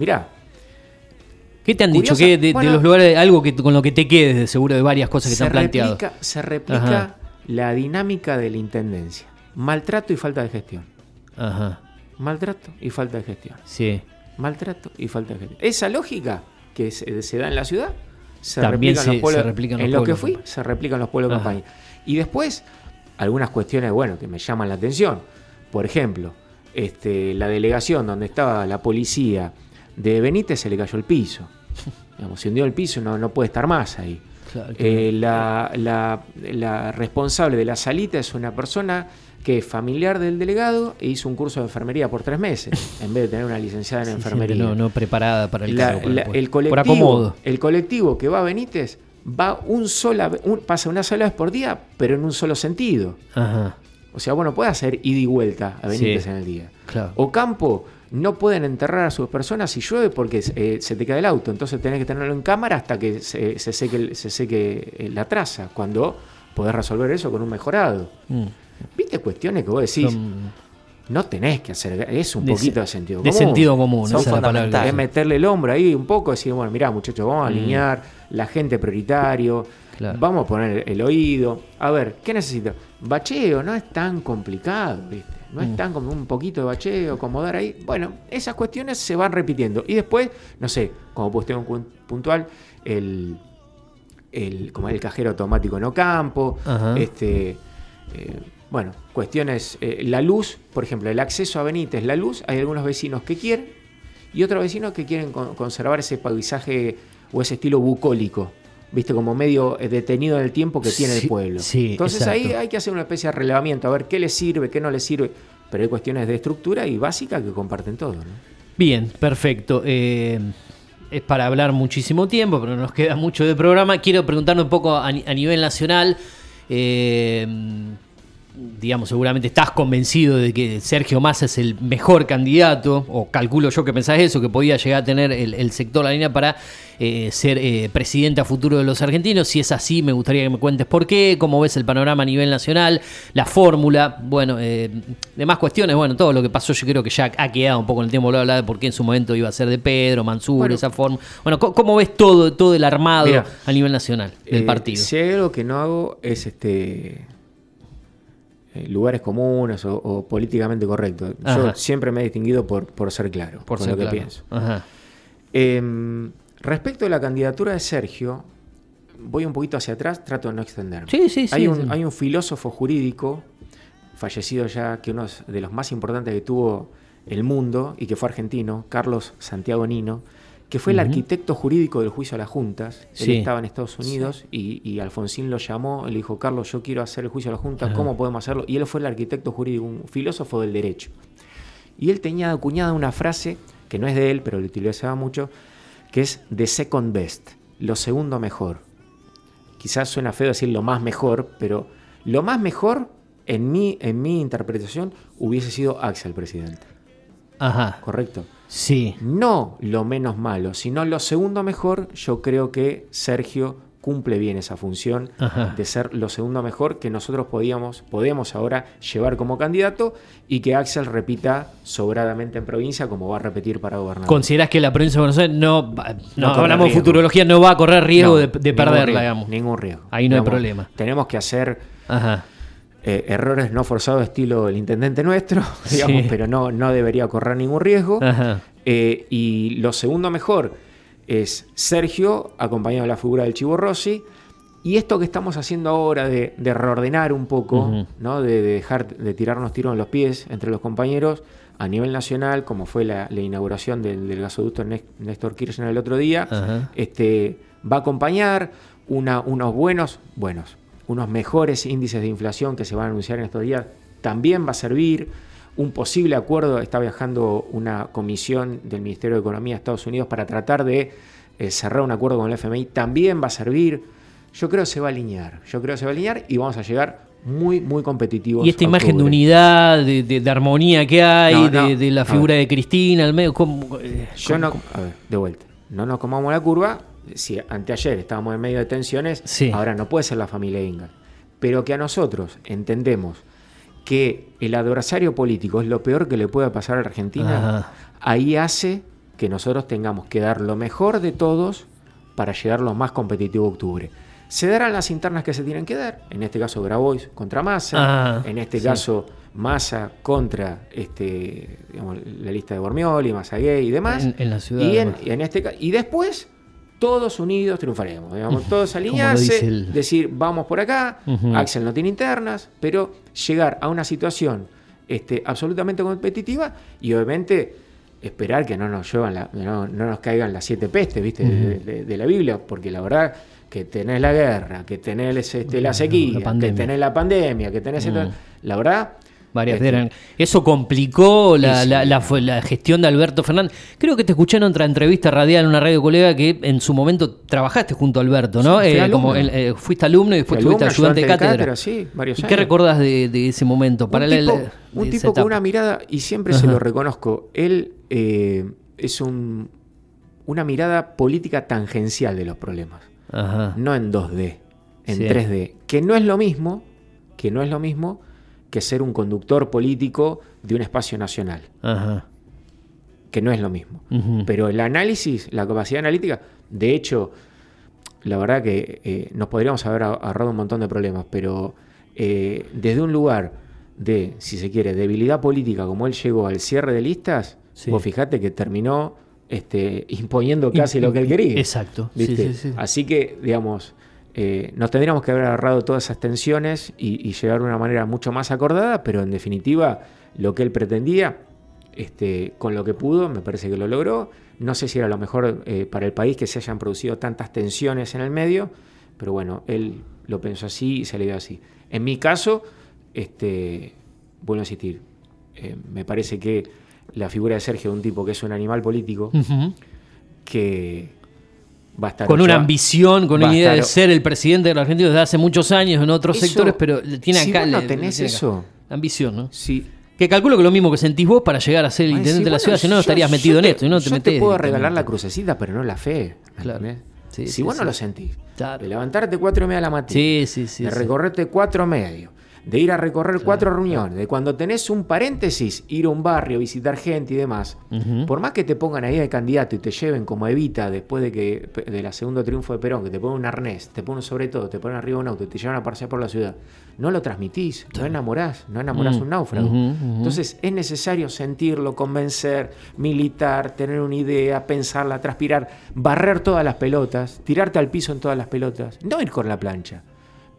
mirá, ¿Qué te han dicho? ¿Qué de, los lugares, algo que con lo que te quedes, de seguro de varias cosas que te se han planteado? replica, se replica Ajá. la dinámica de la intendencia, maltrato y falta de gestión, Ajá, maltrato y falta de gestión. sí. maltrato y falta de gestión. Esa lógica que se, se da en la ciudad se También replica en los pueblos. se replica en en los lo que fui, se replica en los pueblos de campaña. Y después, algunas cuestiones, bueno, que me llaman la atención. Por ejemplo, este, la delegación donde estaba la policía de Benítez se le cayó el piso. [laughs] Digamos, se hundió el piso, no, no puede estar más ahí. Claro, Eh, la, la- la responsable de la salita es una persona que es familiar del delegado e hizo un curso de enfermería por tres meses, [laughs] en vez de tener una licenciada en sí, enfermería. no, no preparada para el La- cargo, por el, por colectivo, acomodo. el colectivo que va a Benítez va un sola, un- pasa una sola vez por día, pero en un solo sentido. Ajá, O sea, vos no podés hacer ida y vuelta a Benítez Sí. en el día. claro. Ocampo no pueden enterrar a sus personas si llueve porque eh, se te cae el auto. Entonces tenés que tenerlo en cámara hasta que se, se seque, el- se seque eh, la traza. Cuando podés resolver eso con un mejorado. Mm. ¿Viste cuestiones que vos decís? Son No tenés que hacer. Es un de poquito se- de sentido de común. sentido común, Son esa es meterle el hombro ahí un poco, decir, bueno, mirá, muchachos, vamos a alinear la gente prioritario, Mm. Claro. vamos a poner el oído. A ver, ¿qué necesito? Bacheo no es tan complicado, ¿viste? No Mm. es tan como un poquito de bacheo, acomodar ahí. Bueno, esas cuestiones se van repitiendo. Y después, no sé, como cuestión cu- puntual, el, el, como el cajero automático en Ocampo, Ajá. este, eh, bueno, cuestiones, eh, la luz, por ejemplo, el acceso a Benítez, la luz, hay algunos vecinos que quieren y otros vecinos que quieren con- conservar ese paisaje o ese estilo bucólico, viste, como medio eh, detenido en el tiempo que tiene Sí, el pueblo. sí, Entonces ahí hay que hacer una especie de relevamiento, a ver qué le sirve, qué no le sirve, pero hay cuestiones de estructura y básicas que comparten todos. ¿no? Bien, perfecto. Eh, es para hablar muchísimo tiempo, pero nos queda mucho de programa. Quiero preguntarle un poco a nivel nacional. eh, digamos, seguramente estás convencido de que Sergio Massa es el mejor candidato, o calculo yo que pensás eso, que podía llegar a tener el, el sector La Línea para eh, ser eh, presidente a futuro de los argentinos. Si es así, me gustaría que me cuentes por qué, cómo ves el panorama a nivel nacional, la fórmula, bueno, eh, demás cuestiones, bueno, todo lo que pasó yo creo que ya ha quedado un poco en el tiempo, lo hablaba de por qué en su momento iba a ser de Pedro, Mansur, Bueno. esa forma. Bueno, ¿cómo, cómo ves todo, todo el armado a nivel nacional del Eh, partido? Si hay algo que no hago es este lugares comunes o, o políticamente correcto. Yo siempre me he distinguido por, por ser claro por con ser lo que claro. pienso. Ajá. Em, respecto a la candidatura de Sergio, voy un poquito hacia atrás, trato de no extenderme. Sí, sí, sí, Hay un, sí. hay un filósofo jurídico, fallecido ya, que uno de los más importantes que tuvo el mundo y que fue argentino, Carlos Santiago Nino, que fue el arquitecto jurídico del juicio a las juntas. Sí. Él estaba en Estados Unidos y, y Alfonsín lo llamó, le dijo, Carlos, yo quiero hacer el juicio a las juntas. ¿cómo podemos hacerlo? Y él fue el arquitecto jurídico, un filósofo del derecho. Y él tenía acuñada una frase, que no es de él, pero lo utilizaba mucho, que es the second best, lo segundo mejor. Quizás suena feo decir lo más mejor, pero lo más mejor, en mi, en mi interpretación, hubiese sido Axel, presidente. Ajá. ¿Correcto? Sí. No lo menos malo, sino lo segundo mejor, yo creo que Sergio cumple bien esa función Ajá. de ser lo segundo mejor que nosotros podíamos, podemos ahora llevar como candidato y que Axel repita sobradamente en provincia como va a repetir para gobernador. ¿Considerás que la provincia de Buenos Aires no, va- no, hablamos de futurología, no va a correr riesgo No, de, perderla, riesgo, digamos? Ningún riesgo. Ahí no hay problema. Tenemos que hacer Ajá. Eh, errores no forzados estilo el intendente nuestro, [laughs] digamos, pero no, no debería correr ningún riesgo. Eh, y lo segundo mejor es Sergio, acompañado de la figura del Chivo Rossi. Y esto que estamos haciendo ahora de, de reordenar un poco. ¿no? de, de dejar de tirarnos tiros en los pies entre los compañeros a nivel nacional, como fue la, la inauguración del, del gasoducto Nés- Néstor Kirchner el otro día, este, va a acompañar una- unos buenos, buenos, unos mejores índices de inflación que se van a anunciar en estos días. También va a servir un posible acuerdo. Está viajando una comisión del Ministerio de Economía de Estados Unidos para tratar de eh, cerrar un acuerdo con el FMI. También va a servir. Yo creo que se va a alinear. Yo creo que se va a alinear y vamos a llegar muy, muy competitivos. Y esta imagen de unidad, de, de- de armonía que hay, No, de, no, de la figura de Cristina al medio, ¿cómo, eh, Yo cómo- no, cómo? a ver, de vuelta, no nos comamos la curva. Si anteayer estábamos en medio de tensiones, Sí. ahora no puede ser la familia Ingal. Pero que a nosotros entendemos que el adversario político es lo peor que le puede pasar a la Argentina, Ajá. ahí hace que nosotros tengamos que dar lo mejor de todos para llegar lo más competitivo a octubre. Se darán las internas que se tienen que dar, en este caso Grabois contra Massa, Ah, en este sí. caso Massa contra este, digamos, la lista de Bormioli, Massa Gay y demás. En- en la ciudad, Y, en- además. y en este, y después todos unidos triunfaremos. Digamos, todos alinearse, el- decir vamos por acá. Axel no tiene internas, pero llegar a una situación este, absolutamente competitiva y obviamente esperar que no nos llevan la- no, no nos caigan las siete pestes, ¿viste? de, de- de la Biblia, porque la verdad que tenés la guerra, que tenés este, la sequía, que tenés la pandemia, que tenés esto- Mm. la verdad Varias este, eran. Eso complicó la, Sí, sí. la- la- fue la gestión de Alberto Fernández. Creo que te escuché en otra entrevista radial en una radio colega que en su momento trabajaste junto a Alberto, ¿no? Eh, como el- eh, fuiste alumno y después alumno, ayudante de ayudante de cátedra. sí, varios ¿Y ¿Qué años. recordás de, de ese momento? Para un tipo, un tipo con una mirada, y siempre se lo reconozco, él eh, es un, una mirada política tangencial de los problemas, Ajá. no en 2D, en Sí. 3D, que no es lo mismo, que no es lo mismo que ser un conductor político de un espacio nacional, Ajá. que no es lo mismo. Pero el análisis, la capacidad analítica, de hecho, la verdad que eh, nos podríamos haber ah- ahorrado un montón de problemas, pero eh, desde un lugar de, si se quiere, debilidad política, como él llegó al cierre de listas, Sí. vos fijate que terminó este, imponiendo casi lo que él quería. Exacto. Así que, digamos, eh, nos tendríamos que haber agarrado todas esas tensiones y, y llegar de una manera mucho más acordada, pero en definitiva, lo que él pretendía, este, con lo que pudo, me parece que lo logró. No sé si era lo mejor eh, para el país que se hayan producido tantas tensiones en el medio, pero bueno, él lo pensó así y se le dio así. En mi caso, este, vuelvo a insistir, eh, me parece que la figura de Sergio es un tipo que es un animal político, que va a estar Con una ambición, con va una idea de ser el presidente de la Argentina desde hace muchos años en otros Eso- sectores, pero tiene si acá. vos no tenés le tiene acá. eso. Ambición, ¿no? Sí. Que calculo que lo mismo que sentís vos para llegar a ser el Ay, intendente sí, de la bueno, ciudad, si no, estarías yo metido en te- esto y no te yo metés. te puedo regalar la crucecita, pero no la fe. ¿me Claro. Sí, si sí, vos sí. no lo sentís, Claro. de levantarte cuatro y media de la mañana, Sí, sí, sí. de sí. recorrerte cuatro medios, de ir a recorrer cuatro reuniones, de cuando tenés un paréntesis, ir a un barrio, visitar gente y demás, por más que te pongan ahí de candidato y te lleven como Evita después de que de la segundo triunfo de Perón, que te ponen un arnés, te ponen sobre todo, te ponen arriba un auto y te llevan a pasear por la ciudad, no lo transmitís, no enamorás, no enamorás Mm. un náufrago. Entonces es necesario sentirlo, convencer, militar, tener una idea, pensarla, transpirar, barrer todas las pelotas, tirarte al piso en todas las pelotas, no ir con la plancha.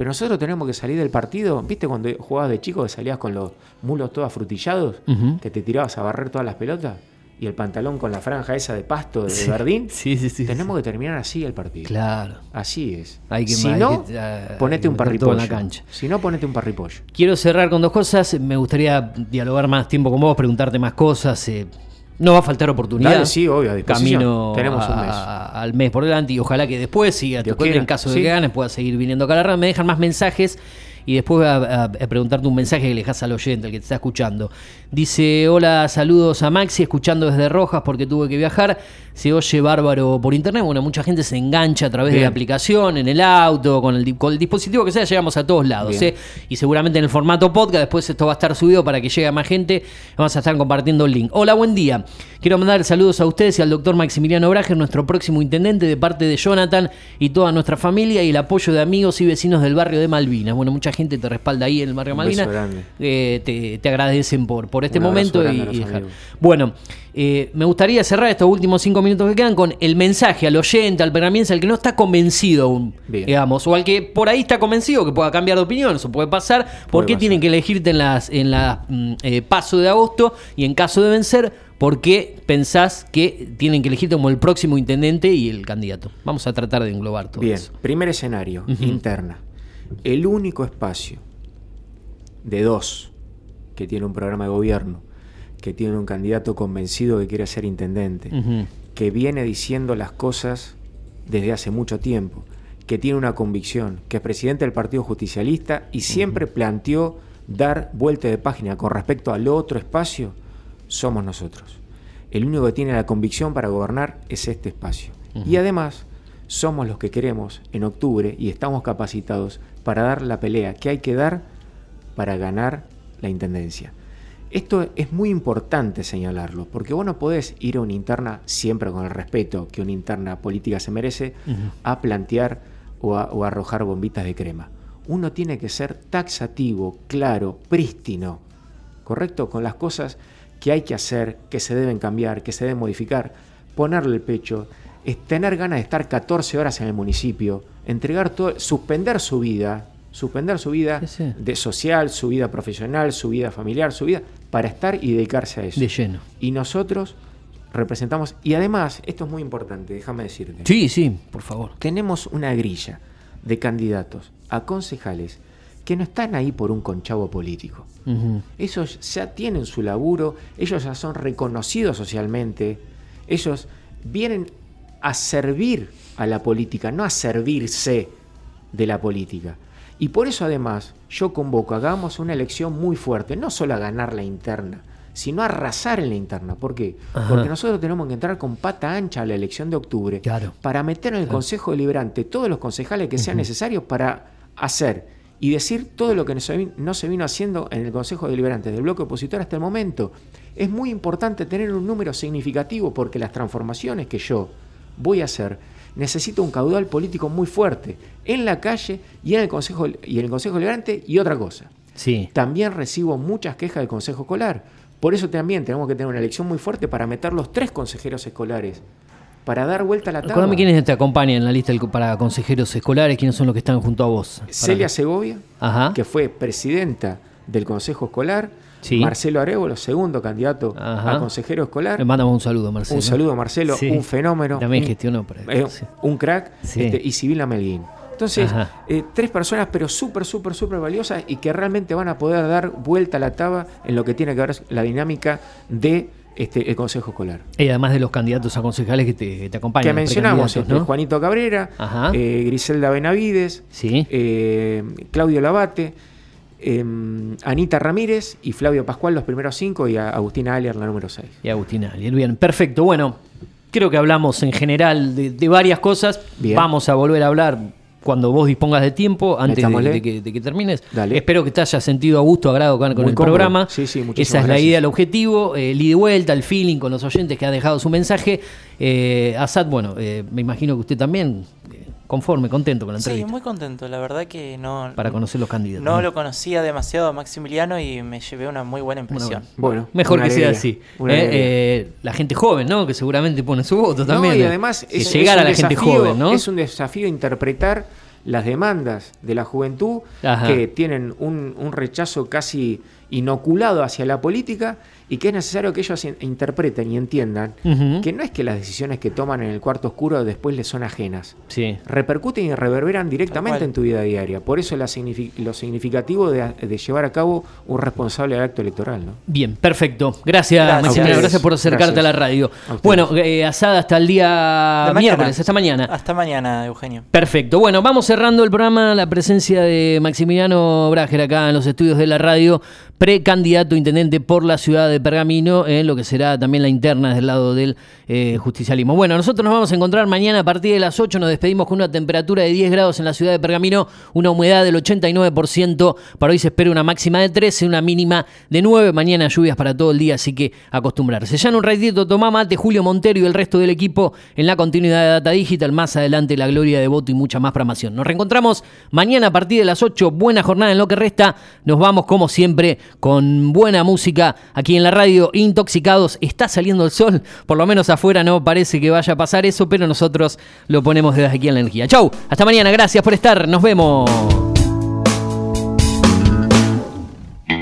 Pero nosotros tenemos que salir del partido, ¿viste cuando jugabas de chico que salías con los mulos todos afrutillados, Ujú. que te tirabas a barrer todas las pelotas? Y el pantalón con la franja esa de pasto de Sí. verdín. Sí, sí, sí. Tenemos que terminar así el partido. Claro. Así es. Hay que- si no, que- ah, ponete un todo en parripollo. la cancha. Si no, ponete un parripollo. Quiero cerrar con dos cosas. Me gustaría dialogar más tiempo con vos, preguntarte más cosas. eh, no va a faltar oportunidad. Dale, sí, obvio, a. Camino Tenemos un mes. a- al mes por delante y ojalá que después, si a tu Dios cuenta, quiera, en caso de sí. que ganes, pueda seguir viniendo acá a la. Me dejan más mensajes y después voy a, a- a preguntarte un mensaje que le dejas al oyente, el que te está escuchando. Dice, hola, saludos a Maxi, escuchando desde Rojas porque tuve que viajar. Se oye bárbaro por internet. Bueno, mucha gente se engancha a través de la aplicación, en el auto, con el, con el dispositivo que sea, llegamos a todos lados. ¿eh? Y seguramente en el formato podcast, después esto va a estar subido para que llegue a más gente. Vamos a estar compartiendo el link. Hola, buen día. Quiero mandar saludos a ustedes y al doctor Maximiliano Brager, nuestro próximo intendente, de parte de Jonathan y toda nuestra familia y el apoyo de amigos y vecinos del barrio de Malvinas. Bueno, mucha gente te respalda ahí en el barrio Malvinas. Eh, te, te agradecen por, por este Un momento y, y dejar-. Bueno, eh, me gustaría cerrar estos últimos cinco minutos que quedan con el mensaje al oyente, al pergamiense, al que no está convencido aún, Bien. digamos, o al que por ahí está convencido que pueda cambiar de opinión, eso puede pasar. ¿Por Puede qué pasar. tienen que elegirte en las en la mm, eh, paso de agosto? Y en caso de vencer, ¿por qué pensás que tienen que elegirte como el próximo intendente y el candidato? Vamos a tratar de englobar todo Bien, eso. primer escenario, interna. El único espacio de dos que tiene un programa de gobierno, que tiene un candidato convencido que quiere ser intendente, que viene diciendo las cosas desde hace mucho tiempo, que tiene una convicción, que es presidente del Partido Justicialista y siempre planteó dar vuelta de página con respecto al otro espacio, somos nosotros. El único que tiene la convicción para gobernar es este espacio. Y además, somos los que queremos en octubre y estamos capacitados para dar la pelea que hay que dar para ganar la intendencia. Esto es muy importante señalarlo, porque vos no podés ir a una interna, siempre con el respeto que una interna política se merece, a plantear o a, o a arrojar bombitas de crema. Uno tiene que ser taxativo, claro, prístino, ¿correcto? Con las cosas que hay que hacer, que se deben cambiar, que se deben modificar, ponerle el pecho, es tener ganas de estar 14 horas en el municipio, entregar todo, suspender su vida, suspender su vida Sí, de social, su vida profesional, su vida familiar, su vida, para estar y dedicarse a eso. De lleno. Y nosotros representamos, y además, esto es muy importante, déjame decirte, Sí, sí, por favor. tenemos una grilla de candidatos a concejales que no están ahí por un conchavo político. Ujú. Ellos ya tienen su laburo, ellos ya son reconocidos socialmente, ellos vienen a servir a la política, no a servirse de la política. Y por eso además yo convoco, hagamos una elección muy fuerte, no solo a ganar la interna, sino a arrasar en la interna. ¿Por qué? Ajá. Porque nosotros tenemos que entrar con pata ancha a la elección de octubre Claro. para meter en el Consejo Deliberante todos los concejales que sean necesarios para hacer y decir todo lo que no se, vi- no se vino haciendo en el Consejo Deliberante del bloque opositor hasta el momento. Es muy importante tener un número significativo porque las transformaciones que yo voy a hacer necesito un caudal político muy fuerte en la calle y en el Consejo, y en el Consejo Deliberante y otra cosa. Sí. También recibo muchas quejas del Consejo Escolar, Por eso también tenemos que tener una elección muy fuerte para meter los tres consejeros escolares, para dar vuelta a la tabla. Recuérdame quiénes te acompañan en la lista para consejeros escolares, quiénes son los que están junto a vos. Celia Segovia, Ajá. que fue presidenta del Consejo Escolar, Sí. Marcelo Arevalo, segundo candidato Ajá. a consejero escolar. Le mandamos un saludo, Marcelo. Un saludo a Marcelo, Sí. un fenómeno. También gestionó para eh, un crack, Sí. este, y Sibila Melguín. Entonces, eh, tres personas, pero súper, súper, súper valiosas y que realmente van a poder dar vuelta a la taba en lo que tiene que ver la dinámica de este, el Consejo Escolar. Y además de los candidatos a concejales que te, acompañan. que mencionamos, este, ¿no? Juanito Cabrera, eh, Griselda Benavides, Sí. eh, Claudio Labate, eh, Anita Ramírez y Flavio Pascual, los primeros cinco, y a Agustina Alier, la número seis. Y Agustín Alier. Bien, perfecto. Bueno, creo que hablamos en general de, de varias cosas. Bien. Vamos a volver a hablar cuando vos dispongas de tiempo, antes de, que, de que termines. Dale. Espero que te hayas sentido a gusto, agrado con, el cómodo. programa. Sí, sí, muchísimas Esa es la gracias. idea, el objetivo, eh, el ida y vuelta, el feeling con los oyentes que ha dejado su mensaje. Eh, Asad, bueno, eh, me imagino que usted también, conforme, contento con la Sí, entrevista, muy contento. La verdad que no, para conocer los candidatos. no lo conocía demasiado a Maximiliano y me llevé una muy buena impresión. Bueno, Mejor que sea así. Eh, eh, la gente joven, ¿no? Que seguramente pone su voto también. No, y eh. además Que es, llegar es a la gente joven, ¿no? Es un desafío interpretar las demandas de la juventud Ajá. que tienen un, un rechazo casi inoculado hacia la política y que es necesario que ellos in- interpreten y entiendan que no es que las decisiones que toman en el cuarto oscuro después les son ajenas. Sí. Repercuten y reverberan directamente en tu vida diaria. Por eso la lo significativo de, de llevar a cabo un responsable del acto electoral. ¿no? Bien, perfecto. Gracias, Gracias. Maximiliano. Gracias por acercarte Gracias. a la radio. A. Bueno, eh, asada hasta el día De mañana. miércoles, hasta mañana. Hasta mañana, Eugenio. Perfecto. Bueno, vamos cerrando el programa. La presencia de Maximiliano Brager acá en los estudios de la radio, precandidato intendente por la ciudad de Pergamino, en lo que será también la interna del lado del eh, justicialismo. Bueno, nosotros nos vamos a encontrar mañana a partir de las 8. Nos despedimos con una temperatura de 10 grados en la ciudad de Pergamino, una humedad del 89%. Para hoy se espera una máxima de 13, una mínima de 9. Mañana lluvias para todo el día, así que acostumbrarse. Ya en un ratito, tomá mate, Julio Montero y el resto del equipo en la continuidad de Data Digital. Más adelante, la gloria de voto y mucha más programación. Nos reencontramos mañana a partir de las 8. Buena jornada en lo que resta. Nos vamos, como siempre, con buena música aquí en la radio. Intoxicados. Está saliendo el sol. Por lo menos afuera no parece que vaya a pasar eso, pero nosotros lo ponemos desde aquí en la energía. Chau. Hasta mañana. Gracias por estar. Nos vemos.